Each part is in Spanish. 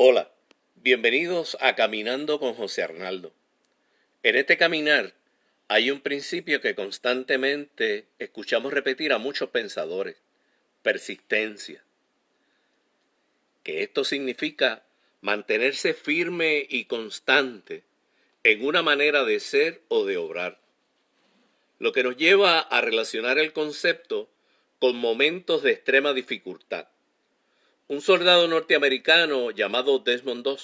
Hola, bienvenidos a Caminando con José Arnaldo. En este caminar hay un principio que constantemente escuchamos repetir a muchos pensadores, persistencia. Que esto significa mantenerse firme y constante en una manera de ser o de obrar. Lo que nos lleva a relacionar el concepto con momentos de extrema dificultad un soldado norteamericano llamado Desmond II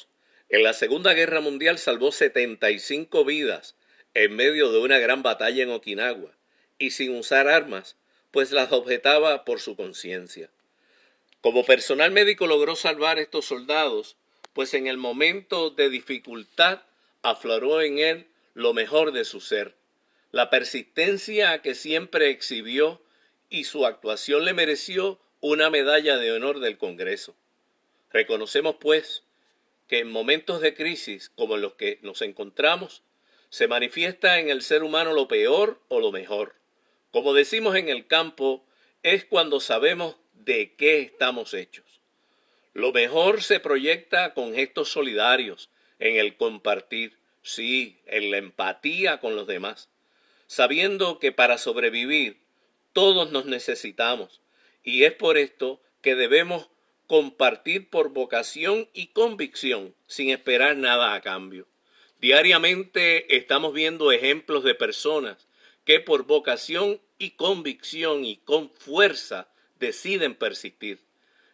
en la Segunda Guerra Mundial salvó 75 vidas en medio de una gran batalla en Okinawa y sin usar armas, pues las objetaba por su conciencia. Como personal médico logró salvar a estos soldados, pues en el momento de dificultad afloró en él lo mejor de su ser, la persistencia que siempre exhibió y su actuación le mereció una medalla de honor del Congreso. Reconocemos, pues, que en momentos de crisis como en los que nos encontramos, se manifiesta en el ser humano lo peor o lo mejor. Como decimos en el campo, es cuando sabemos de qué estamos hechos. Lo mejor se proyecta con gestos solidarios, en el compartir, sí, en la empatía con los demás, sabiendo que para sobrevivir todos nos necesitamos y es por esto que debemos compartir por vocación y convicción sin esperar nada a cambio. Diariamente estamos viendo ejemplos de personas que por vocación y convicción y con fuerza deciden persistir.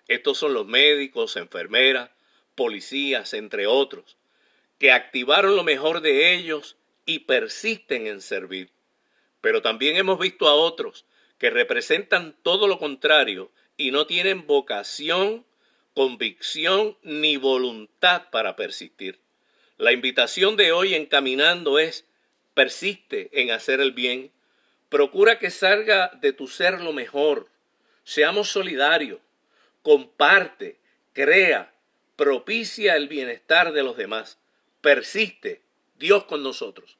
Estos son los médicos, enfermeras, policías, entre otros, que activaron lo mejor de ellos y persisten en servir. Pero también hemos visto a otros que representan todo lo contrario y no tienen vocación, convicción ni voluntad para persistir. La invitación de hoy encaminando es persiste en hacer el bien, procura que salga de tu ser lo mejor, seamos solidarios, comparte, crea, propicia el bienestar de los demás, persiste, Dios con nosotros.